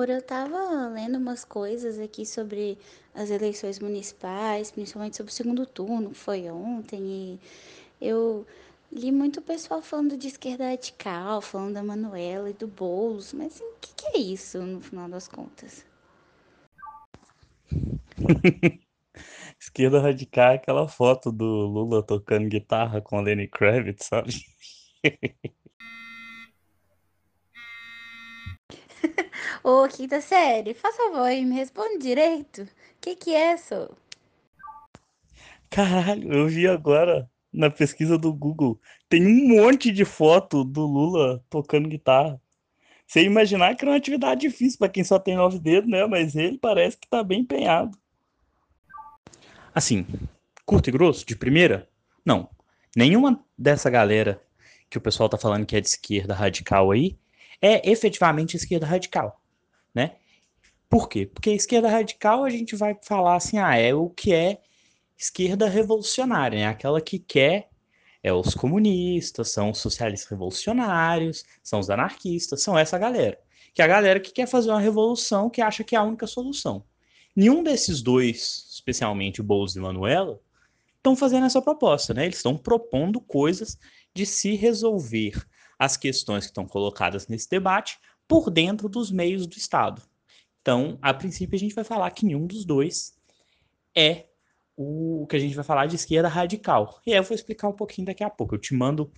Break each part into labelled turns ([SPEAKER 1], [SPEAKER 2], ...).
[SPEAKER 1] amor, eu tava lendo umas coisas aqui sobre as eleições municipais, principalmente sobre o segundo turno, que foi ontem, e eu li muito pessoal falando de esquerda radical, falando da Manuela e do Boulos, mas assim, o que, que é isso no final das contas?
[SPEAKER 2] Esquerda radical é aquela foto do Lula tocando guitarra com Lenny Kravitz, sabe?
[SPEAKER 1] Ô, quinta série, faz favor e me responde direito. O que que é isso?
[SPEAKER 2] Caralho, eu vi agora na pesquisa do Google. Tem um monte de foto do Lula tocando guitarra. Você imaginar que era uma atividade difícil para quem só tem nove dedos, né? Mas ele parece que tá bem empenhado. Assim, curto e grosso, de primeira? Não. Nenhuma dessa galera que o pessoal tá falando que é de esquerda radical aí é efetivamente esquerda radical, né? Por quê? Porque esquerda radical a gente vai falar assim, ah, é o que é esquerda revolucionária, né? Aquela que quer é os comunistas, são os socialistas revolucionários, são os anarquistas, são essa galera. Que é a galera que quer fazer uma revolução que acha que é a única solução. Nenhum desses dois, especialmente o Boulos e Manuela, estão fazendo essa proposta, né? Eles estão propondo coisas de se resolver as questões que estão colocadas nesse debate por dentro dos meios do Estado. Então, a princípio, a gente vai falar que nenhum dos dois é o que a gente vai falar de esquerda radical. E aí eu vou explicar um pouquinho daqui a pouco. Eu te mando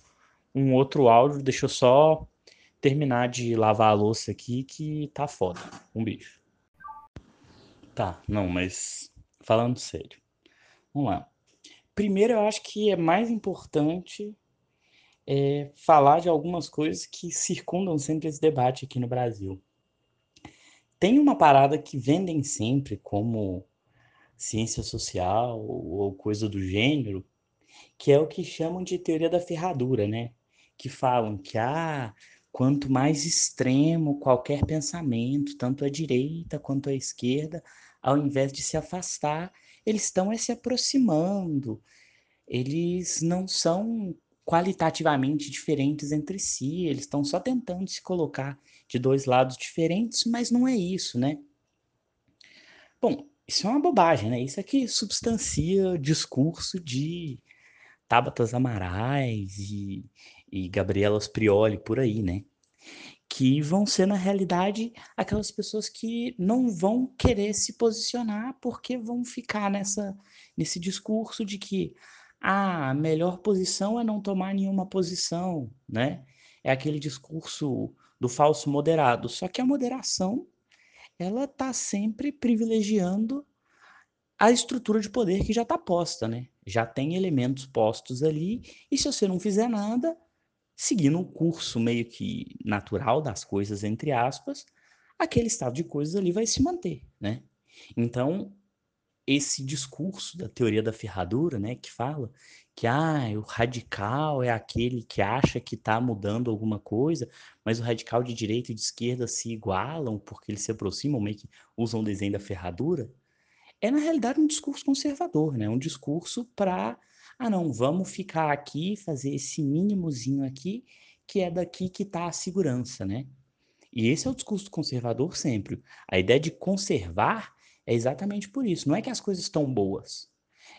[SPEAKER 2] um outro áudio, deixa eu só terminar de lavar a louça aqui que tá foda. Um beijo. Tá, não, mas falando sério. Vamos lá. Primeiro, eu acho que é mais importante é, falar de algumas coisas que circundam sempre esse debate aqui no Brasil. Tem uma parada que vendem sempre como ciência social ou coisa do gênero, que é o que chamam de teoria da ferradura, né? Que falam que ah, quanto mais extremo qualquer pensamento, tanto a direita quanto a esquerda, ao invés de se afastar, eles estão é se aproximando. Eles não são qualitativamente diferentes entre si, eles estão só tentando se colocar de dois lados diferentes, mas não é isso, né? Bom, isso é uma bobagem, né? Isso aqui substancia discurso de Tabatas Amarais e, e Gabrielas Prioli por aí, né? Que vão ser, na realidade, aquelas pessoas que não vão querer se posicionar porque vão ficar nessa, nesse discurso de que ah, a melhor posição é não tomar nenhuma posição, né? É aquele discurso do falso moderado. Só que a moderação ela está sempre privilegiando a estrutura de poder que já está posta, né? Já tem elementos postos ali, e se você não fizer nada, seguindo o curso meio que natural das coisas, entre aspas, aquele estado de coisas ali vai se manter, né? Então, esse discurso da teoria da ferradura, né, que fala que ah, o radical é aquele que acha que está mudando alguma coisa, mas o radical de direita e de esquerda se igualam porque eles se aproximam, meio que usam o desenho da ferradura, é na realidade um discurso conservador, né? Um discurso para, ah não, vamos ficar aqui, fazer esse mínimozinho aqui, que é daqui que está a segurança, né? E esse é o discurso conservador sempre. A ideia de conservar é exatamente por isso. Não é que as coisas estão boas,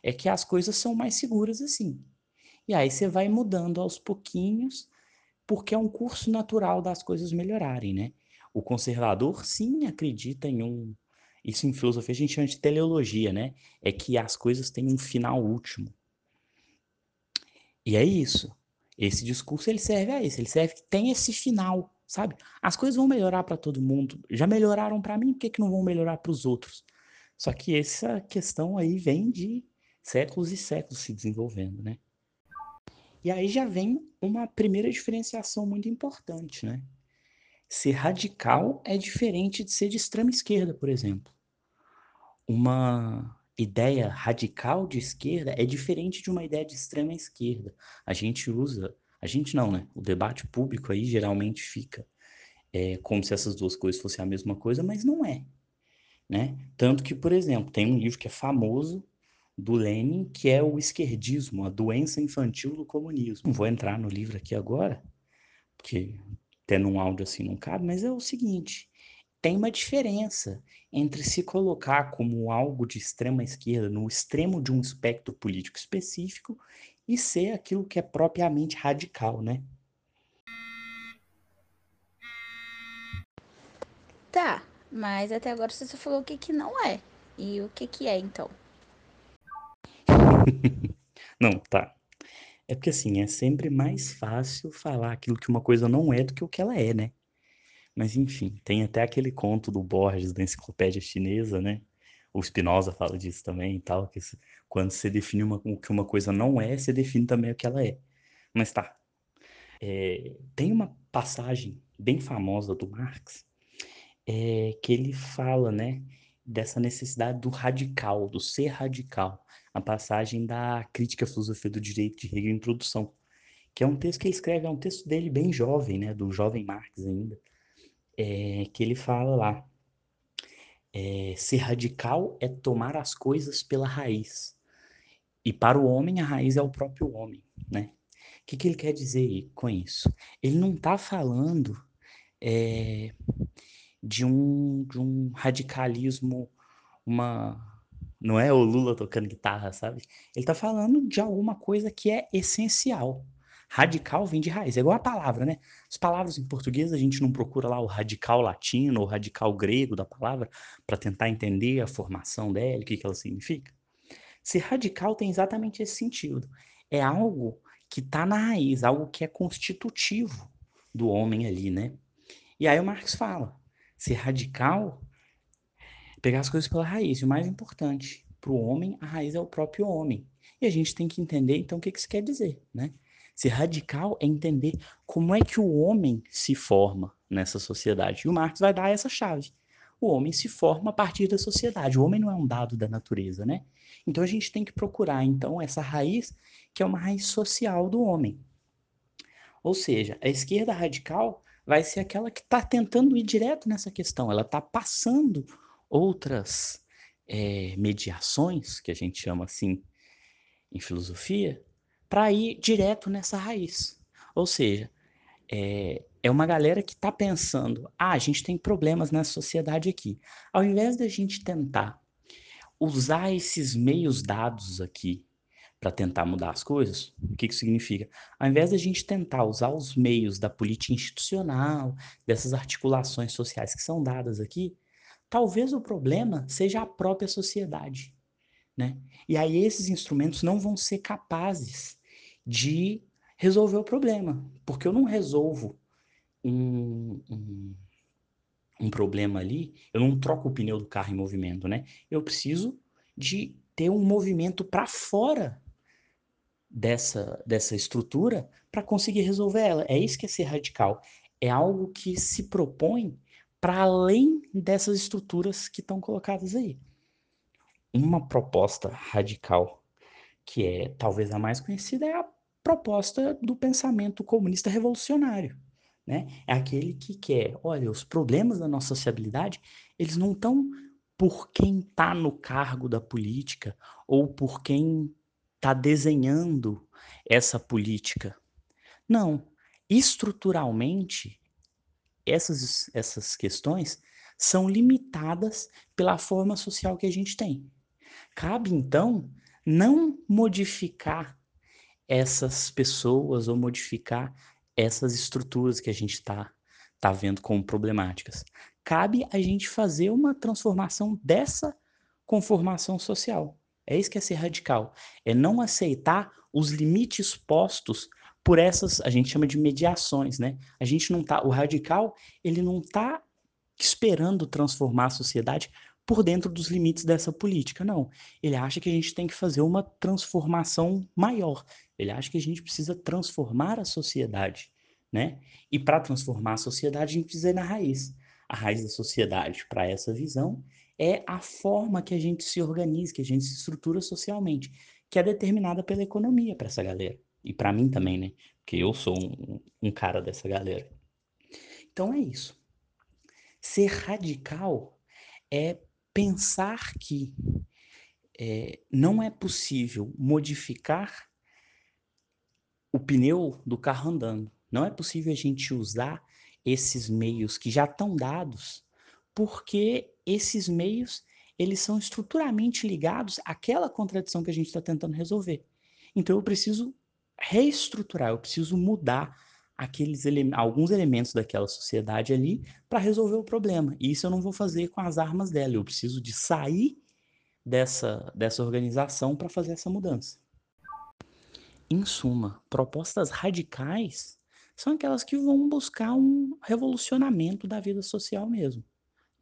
[SPEAKER 2] é que as coisas são mais seguras assim. E aí você vai mudando aos pouquinhos, porque é um curso natural das coisas melhorarem, né? O conservador, sim, acredita em um. Isso em filosofia a gente chama de teleologia, né? É que as coisas têm um final último. E é isso. Esse discurso ele serve a isso. Ele serve que tem esse final, sabe? As coisas vão melhorar para todo mundo. Já melhoraram para mim, por que, que não vão melhorar para os outros? Só que essa questão aí vem de séculos e séculos se desenvolvendo, né? E aí já vem uma primeira diferenciação muito importante, né? Ser radical é diferente de ser de extrema esquerda, por exemplo. Uma ideia radical de esquerda é diferente de uma ideia de extrema esquerda. A gente usa, a gente não, né? O debate público aí geralmente fica é, como se essas duas coisas fossem a mesma coisa, mas não é. Né? Tanto que, por exemplo, tem um livro que é famoso do Lenin, que é o esquerdismo, a doença infantil do comunismo. Não vou entrar no livro aqui agora, porque tendo um áudio assim não cabe, mas é o seguinte: tem uma diferença entre se colocar como algo de extrema esquerda, no extremo de um espectro político específico, e ser aquilo que é propriamente radical, né?
[SPEAKER 1] Tá, mas até agora você só falou o que, que não é. E o que, que é, então?
[SPEAKER 2] não, tá. É porque assim, é sempre mais fácil falar aquilo que uma coisa não é do que o que ela é, né? Mas enfim, tem até aquele conto do Borges da enciclopédia chinesa, né? O Spinoza fala disso também e tal, que quando você define uma, o que uma coisa não é, você define também o que ela é. Mas tá. É, tem uma passagem bem famosa do Marx é, que ele fala, né, dessa necessidade do radical, do ser radical. A passagem da Crítica à Filosofia do Direito de Hegel, Introdução, que é um texto que ele escreve, é um texto dele bem jovem, né, do jovem Marx ainda, é, que ele fala lá, é, ser radical é tomar as coisas pela raiz. E para o homem, a raiz é o próprio homem, né? O que, que ele quer dizer com isso? Ele não está falando é, de, um, de um radicalismo, uma. Não é o Lula tocando guitarra, sabe? Ele está falando de alguma coisa que é essencial. Radical vem de raiz, é igual a palavra, né? As palavras em português a gente não procura lá o radical latino ou radical grego da palavra para tentar entender a formação dela, o que, que ela significa. Ser radical tem exatamente esse sentido. É algo que está na raiz, algo que é constitutivo do homem ali, né? E aí o Marx fala: ser radical pegar as coisas pela raiz. E o mais importante, para o homem, a raiz é o próprio homem. E a gente tem que entender, então, o que isso quer dizer, né? Ser radical é entender como é que o homem se forma nessa sociedade. E o Marx vai dar essa chave. O homem se forma a partir da sociedade. O homem não é um dado da natureza, né? Então a gente tem que procurar então essa raiz que é uma raiz social do homem. Ou seja, a esquerda radical vai ser aquela que está tentando ir direto nessa questão. Ela está passando outras é, mediações, que a gente chama assim em filosofia, para ir direto nessa raiz. Ou seja, é, é uma galera que está pensando: ah, a gente tem problemas na sociedade aqui. Ao invés da gente tentar usar esses meios dados aqui para tentar mudar as coisas, o que, que significa? Ao invés da gente tentar usar os meios da política institucional, dessas articulações sociais que são dadas aqui, talvez o problema seja a própria sociedade. Né? E aí esses instrumentos não vão ser capazes de resolver o problema. Porque eu não resolvo um, um, um, problema ali, eu não troco o pneu do carro em movimento, né? Eu preciso de ter um movimento para fora dessa, dessa estrutura para conseguir resolver ela. É isso que é ser radical. É algo que se propõe para além dessas estruturas que estão colocadas aí. Uma proposta radical que é talvez a mais conhecida é a proposta do pensamento comunista revolucionário. Né? É aquele que quer, olha, os problemas da nossa sociabilidade, eles não estão por quem está no cargo da política ou por quem está desenhando essa política. Não, estruturalmente, essas, essas questões são limitadas pela forma social que a gente tem. Cabe, então, não modificar essas pessoas ou modificar essas estruturas que a gente está tá vendo como problemáticas. Cabe a gente fazer uma transformação dessa conformação social. É isso que é ser radical. É não aceitar os limites postos por essas, a gente chama de mediações, né? A gente não tá, o radical, ele não tá esperando transformar a sociedade por dentro dos limites dessa política, não. Ele acha que a gente tem que fazer uma transformação maior. Ele acha que a gente precisa transformar a sociedade, né? E para transformar a sociedade, a gente precisa ir na raiz. A raiz da sociedade, para essa visão, é a forma que a gente se organiza, que a gente se estrutura socialmente, que é determinada pela economia para essa galera. E para mim também, né? Porque eu sou um, um cara dessa galera. Então é isso. Ser radical é pensar que é, não é possível modificar o pneu do carro andando. Não é possível a gente usar esses meios que já estão dados porque esses meios eles são estruturalmente ligados àquela contradição que a gente está tentando resolver. Então eu preciso reestruturar, eu preciso mudar aqueles ele alguns elementos daquela sociedade ali para resolver o problema. E isso eu não vou fazer com as armas dela, eu preciso de sair dessa, dessa organização para fazer essa mudança. Em suma, propostas radicais são aquelas que vão buscar um revolucionamento da vida social mesmo,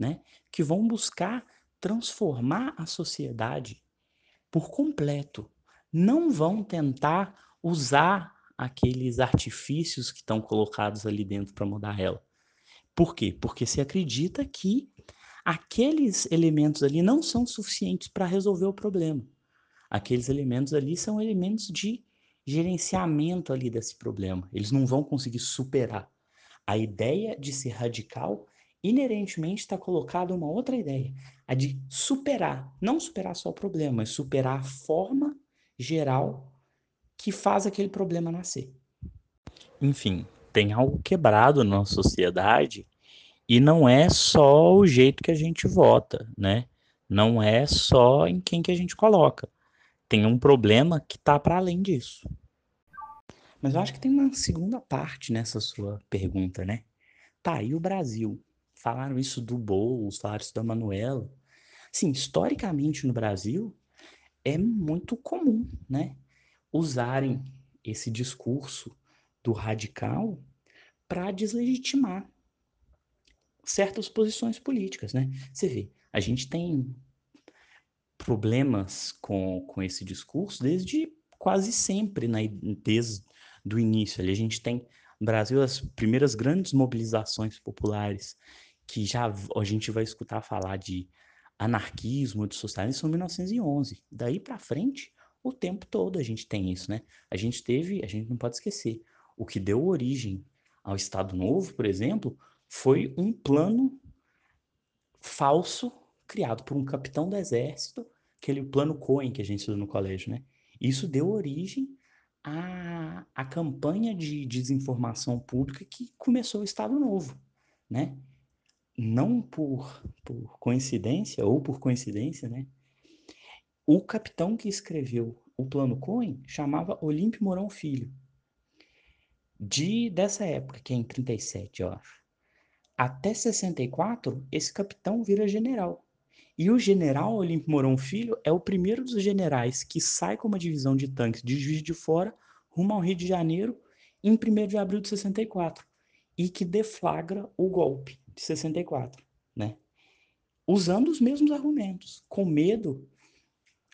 [SPEAKER 2] né? Que vão buscar transformar a sociedade por completo. Não vão tentar usar aqueles artifícios que estão colocados ali dentro para mudar ela. Por quê? Porque se acredita que aqueles elementos ali não são suficientes para resolver o problema. Aqueles elementos ali são elementos de gerenciamento ali desse problema. Eles não vão conseguir superar. A ideia de ser radical inerentemente está colocada uma outra ideia, a de superar, não superar só o problema, mas superar a forma geral que faz aquele problema nascer. Enfim, tem algo quebrado na nossa sociedade e não é só o jeito que a gente vota, né? Não é só em quem que a gente coloca. Tem um problema que está para além disso. Mas eu acho que tem uma segunda parte nessa sua pergunta, né? Tá, e o Brasil? Falaram isso do Boulos, falaram isso da Manuela. Sim, historicamente no Brasil é muito comum, né? usarem esse discurso do radical para deslegitimar certas posições políticas, né? Você vê, a gente tem problemas com, com esse discurso desde quase sempre, né? desde o início. Ali. A gente tem no Brasil as primeiras grandes mobilizações populares que já a gente vai escutar falar de anarquismo, de socialismo, são 1911. Daí para frente, o tempo todo a gente tem isso, né? A gente teve, a gente não pode esquecer, o que deu origem ao Estado Novo, por exemplo, foi um plano falso criado por um capitão do exército, aquele plano Cohen que a gente estudou no colégio, né? Isso deu origem à, à campanha de desinformação pública que começou o Estado Novo, né? Não por, por coincidência, ou por coincidência, né? O capitão que escreveu o plano Cohen chamava Olímpio Mourão Filho. De dessa época, que é em 37, eu acho. Até 64, esse capitão vira general. E o general Olímpio Mourão Filho é o primeiro dos generais que sai com uma divisão de tanques de Juiz de Fora rumo ao Rio de Janeiro em 1 de abril de 64 e que deflagra o golpe de 64, né? Usando os mesmos argumentos, com medo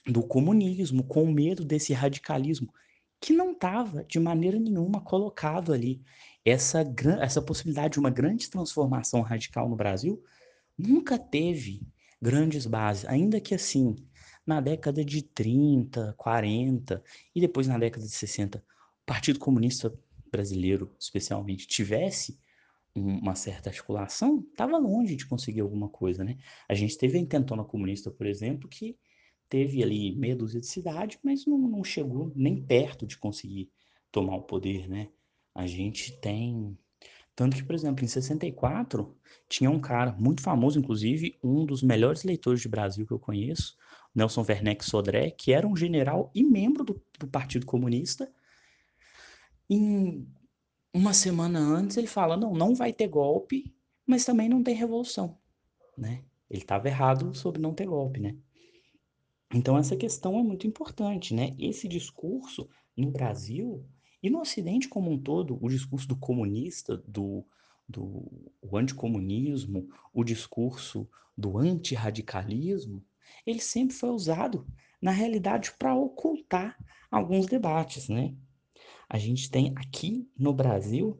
[SPEAKER 2] do comunismo, com medo desse radicalismo, que não estava de maneira nenhuma colocado ali. Essa, essa possibilidade de uma grande transformação radical no Brasil nunca teve grandes bases, ainda que assim, na década de 30, 40 e depois na década de 60, o Partido Comunista Brasileiro, especialmente, tivesse uma certa articulação, estava longe de conseguir alguma coisa, né? A gente teve a intentona comunista, por exemplo, que teve ali meia dúzia de cidades, mas não, não chegou nem perto de conseguir tomar o poder, né? A gente tem. Tanto que, por exemplo, em 64, tinha um cara muito famoso, inclusive, um dos melhores leitores de Brasil que eu conheço, Nelson Werneck Sodré, que era um general e membro do, do Partido Comunista. Em uma semana antes, ele fala: não, não vai ter golpe, mas também não tem revolução, né? Ele estava errado sobre não ter golpe, né? Então, essa questão é muito importante, né? Esse discurso no Brasil e no Ocidente como um todo, o discurso do comunista, do, do o anticomunismo, o discurso do antirradicalismo, ele sempre foi usado, na realidade, para ocultar alguns debates, né? A gente tem aqui no Brasil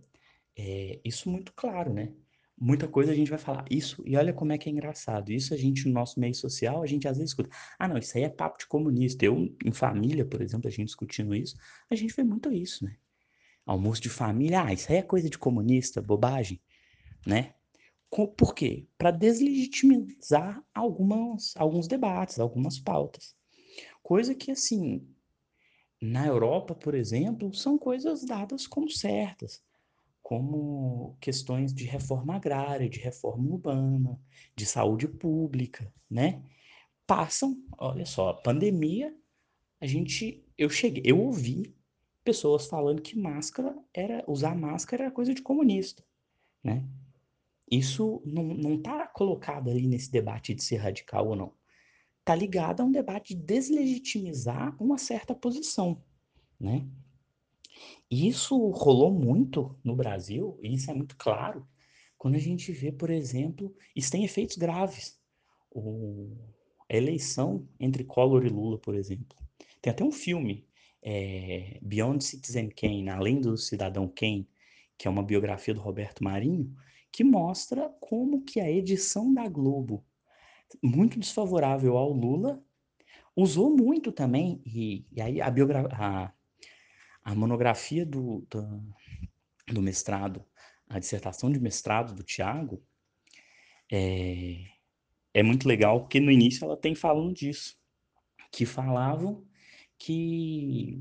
[SPEAKER 2] é, isso muito claro, né? muita coisa a gente vai falar isso, e olha como é que é engraçado. Isso a gente, no nosso meio social, a gente às vezes escuta. Ah, não, isso aí é papo de comunista. Eu, em família, por exemplo, a gente discutindo isso, a gente vê muito isso, né? Almoço de família, ah, isso aí é coisa de comunista, bobagem, né? Por quê? Para deslegitimizar algumas, alguns debates, algumas pautas. Coisa que, assim, na Europa, por exemplo, são coisas dadas como certas como questões de reforma agrária, de reforma urbana, de saúde pública, né? Passam, olha só, a pandemia, a gente, eu cheguei, eu ouvi pessoas falando que máscara era, usar máscara era coisa de comunista, né? Isso não, não tá colocado ali nesse debate de ser radical ou não. Tá ligado a um debate de deslegitimizar uma certa posição, né? Isso rolou muito no Brasil, e isso é muito claro, quando a gente vê, por exemplo, isso tem efeitos graves. O, a eleição entre Collor e Lula, por exemplo. Tem até um filme, é, Beyond Citizen Kane, Além do Cidadão Kane, que é uma biografia do Roberto Marinho, que mostra como que a edição da Globo, muito desfavorável ao Lula, usou muito também, e, e aí a, biografia, a monografia do, do, do, mestrado, a dissertação de mestrado do Tiago, é, é muito legal, porque no início ela tem falando disso, que falavam que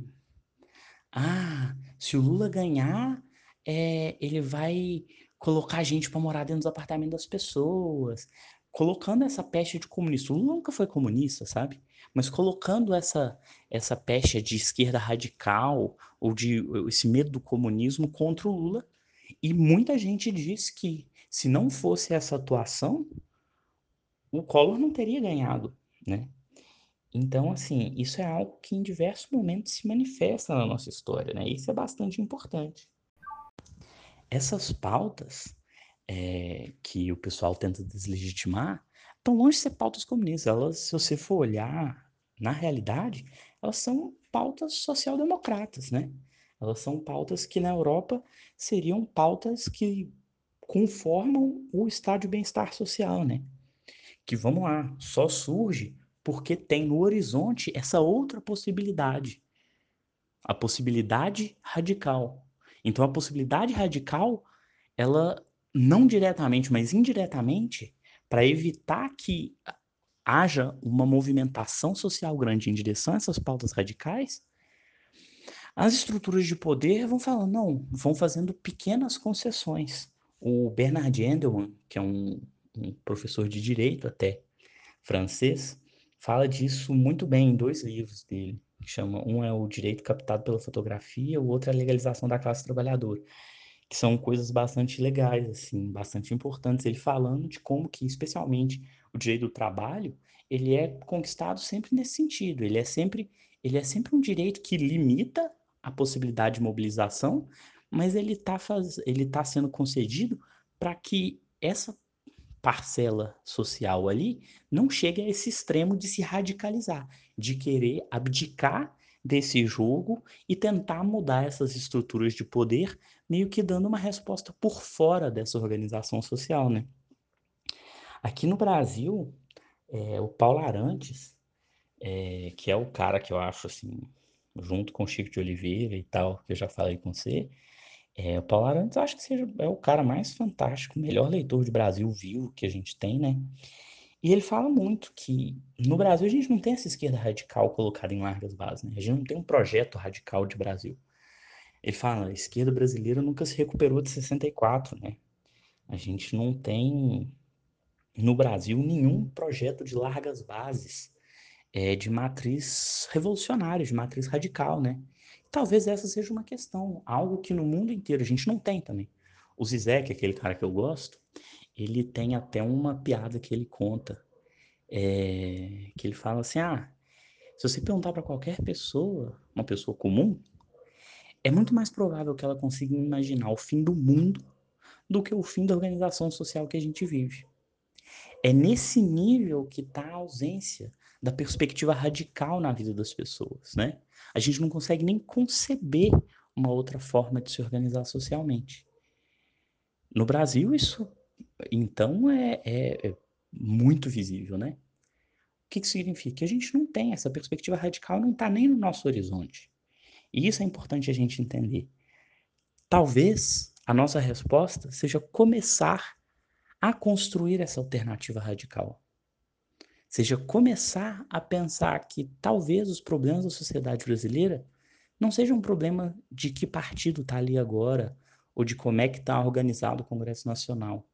[SPEAKER 2] ah, se o Lula ganhar, é, ele vai colocar gente para morar dentro dos apartamentos das pessoas, colocando essa peste de comunista. Lula nunca foi comunista, sabe? Mas colocando essa essa peste de esquerda radical ou de esse medo do comunismo contra o Lula. E muita gente diz que se não fosse essa atuação, o Collor não teria ganhado, né? Então, assim, isso é algo que em diversos momentos se manifesta na nossa história, né? Isso é bastante importante. Essas pautas é, que o pessoal tenta deslegitimar estão longe de ser pautas comunistas. Elas, se você for olhar na realidade, elas são pautas social-democratas, né? Elas são pautas que na Europa seriam pautas que conformam o estado de bem-estar social, né? Que vamos lá, só surge porque tem no horizonte essa outra possibilidade, a possibilidade radical. Então a possibilidade radical, ela não diretamente, mas indiretamente, para evitar que haja uma movimentação social grande em direção a essas pautas radicais, as estruturas de poder vão falando, não, vão fazendo pequenas concessões. O Bernard Endelman, que é um, um professor de direito até francês, fala disso muito bem em dois livros dele. Chama, um é o Direito Captado pela Fotografia, o outro é a Legalização da Classe Trabalhadora que são coisas bastante legais, assim, bastante importantes. Ele falando de como que, especialmente, o direito do trabalho, ele é conquistado sempre nesse sentido. Ele é sempre, ele é sempre um direito que limita a possibilidade de mobilização, mas ele está ele tá sendo concedido para que essa parcela social ali não chegue a esse extremo de se radicalizar, de querer abdicar desse jogo e tentar mudar essas estruturas de poder, meio que dando uma resposta por fora dessa organização social, né? Aqui no Brasil, é, o Paulo Arantes, é, que é o cara que eu acho assim, junto com o Chico de Oliveira e tal, que eu já falei com você, é, o Paulo Arantes eu acho que seja, é o cara mais fantástico, melhor leitor de Brasil vivo que a gente tem, né? E ele fala muito que no Brasil a gente não tem essa esquerda radical colocada em largas bases, né? A gente não tem um projeto radical de Brasil. Ele fala, a esquerda brasileira nunca se recuperou de 64, né? A gente não tem no Brasil nenhum projeto de largas bases é, de matriz revolucionária, de matriz radical, né? Talvez essa seja uma questão, algo que no mundo inteiro a gente não tem também. O Zizek, aquele cara que eu gosto, ele tem até uma piada que ele conta, é, que ele fala assim, ah, se você perguntar para qualquer pessoa, uma pessoa comum, é muito mais provável que ela consiga imaginar o fim do mundo do que o fim da organização social que a gente vive. É nesse nível que está a ausência da perspectiva radical na vida das pessoas, né? A gente não consegue nem conceber uma outra forma de se organizar socialmente. No Brasil, isso então é, é, é muito visível, né? O que, que significa? Que a gente não tem essa perspectiva radical, não está nem no nosso horizonte. E isso é importante a gente entender. Talvez a nossa resposta seja começar a construir essa alternativa radical. Seja começar a pensar que talvez os problemas da sociedade brasileira não sejam um problema de que partido está ali agora, ou de como é que está organizado o Congresso Nacional.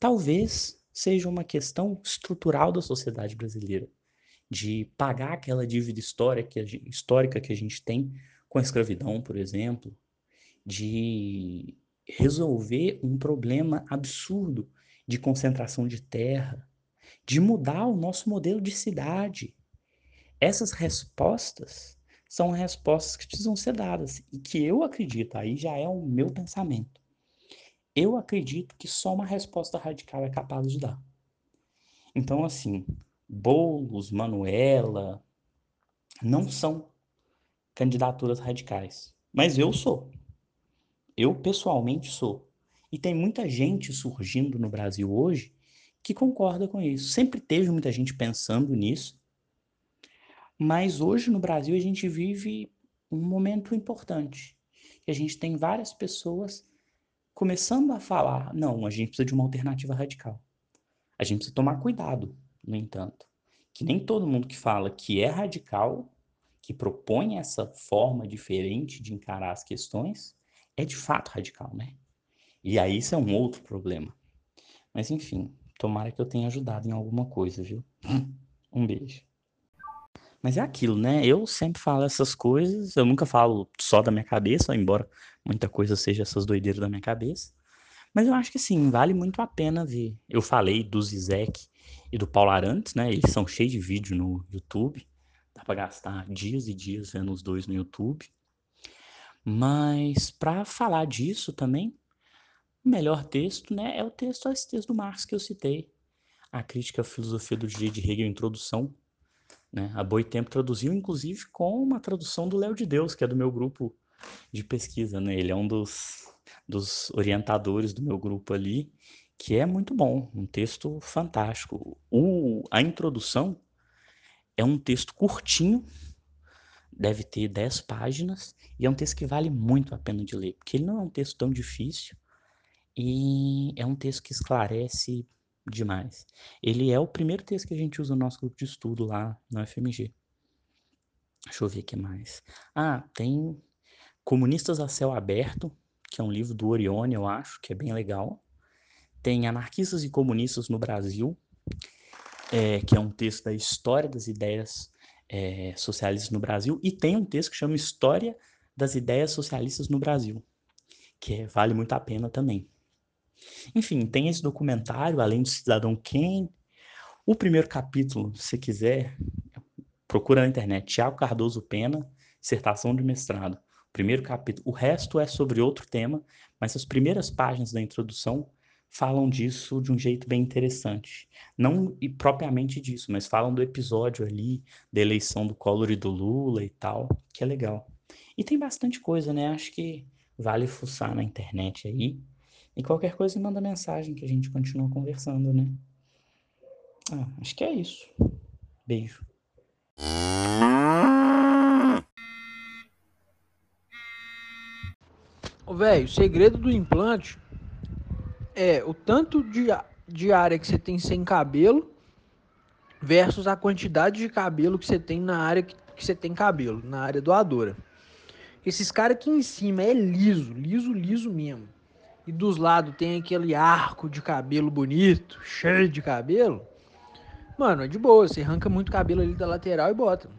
[SPEAKER 2] Talvez seja uma questão estrutural da sociedade brasileira, de pagar aquela dívida histórica, histórica que a gente tem com a escravidão, por exemplo, de resolver um problema absurdo de concentração de terra, de mudar o nosso modelo de cidade. Essas respostas são respostas que precisam ser dadas e que eu acredito, aí já é o meu pensamento. Eu acredito que só uma resposta radical é capaz de dar. Então, assim, Boulos, Manuela, não são candidaturas radicais. Mas eu sou. Eu pessoalmente sou. E tem muita gente surgindo no Brasil hoje que concorda com isso. Sempre teve muita gente pensando nisso. Mas hoje no Brasil a gente vive um momento importante. A gente tem várias pessoas começando a falar: não, a gente precisa de uma alternativa radical. A gente precisa tomar cuidado, no entanto, que nem todo mundo que fala que é radical, que propõe essa forma diferente de encarar as questões, é de fato radical, né? E aí isso é um outro problema. Mas enfim, tomara que eu tenha ajudado em alguma coisa, viu? Um beijo. Mas é aquilo, né? Eu sempre falo essas coisas, eu nunca falo só da minha cabeça, embora muita coisa seja essas doideiras da minha cabeça. Mas eu acho que sim, vale muito a pena ver. Eu falei do Zizek e do Paulo Arantes, né? Eles são cheios de vídeo no YouTube. Dá para gastar dias e dias vendo os dois no YouTube. Mas para falar disso também, o melhor texto, né, é o texto, esse texto do Marx que eu citei, a crítica à filosofia do direito de Hegel, introdução, né? A Boitempo traduziu, inclusive, com uma tradução do Léo de Deus, que é do meu grupo de pesquisa, né? Ele é um dos, dos orientadores do meu grupo ali, que é muito bom, um texto fantástico. O, a introdução é um texto curtinho, deve ter 10 páginas, e é um texto que vale muito a pena de ler, porque ele não é um texto tão difícil, e é um texto que esclarece demais. Ele é o primeiro texto que a gente usa no nosso grupo de estudo lá no FMG. Deixa eu ver o que mais. Ah, tem Comunistas a Céu Aberto, que é um livro do Orione, eu acho, que é bem legal. Tem Anarquistas e Comunistas no Brasil, é, que é um texto da história das ideias é, socialistas no Brasil, e tem um texto que chama História das Ideias Socialistas no Brasil, que é, vale muito a pena também. Enfim, tem esse documentário, além do Cidadão Kane. O primeiro capítulo, se quiser, procura na internet, Tiago Cardoso Pena, dissertação de mestrado. Primeiro capítulo. O resto é sobre outro tema, mas as primeiras páginas da introdução falam disso de um jeito bem interessante. Não e propriamente disso, mas falam do episódio ali, da eleição do Collor e do Lula e tal, que é legal. E tem bastante coisa, né? Acho que vale fuçar na internet aí. E qualquer coisa manda mensagem que a gente continua conversando, né? Ah, acho que é isso. Beijo.
[SPEAKER 3] Velho, o segredo do implante é o tanto de, de área que você tem sem cabelo versus a quantidade de cabelo que você tem na área que, que você tem cabelo, na área doadora. Esses caras aqui em cima é liso, liso, liso mesmo. E dos lados tem aquele arco de cabelo bonito, cheio de cabelo. Mano, é de boa, você arranca muito cabelo ali da lateral e bota.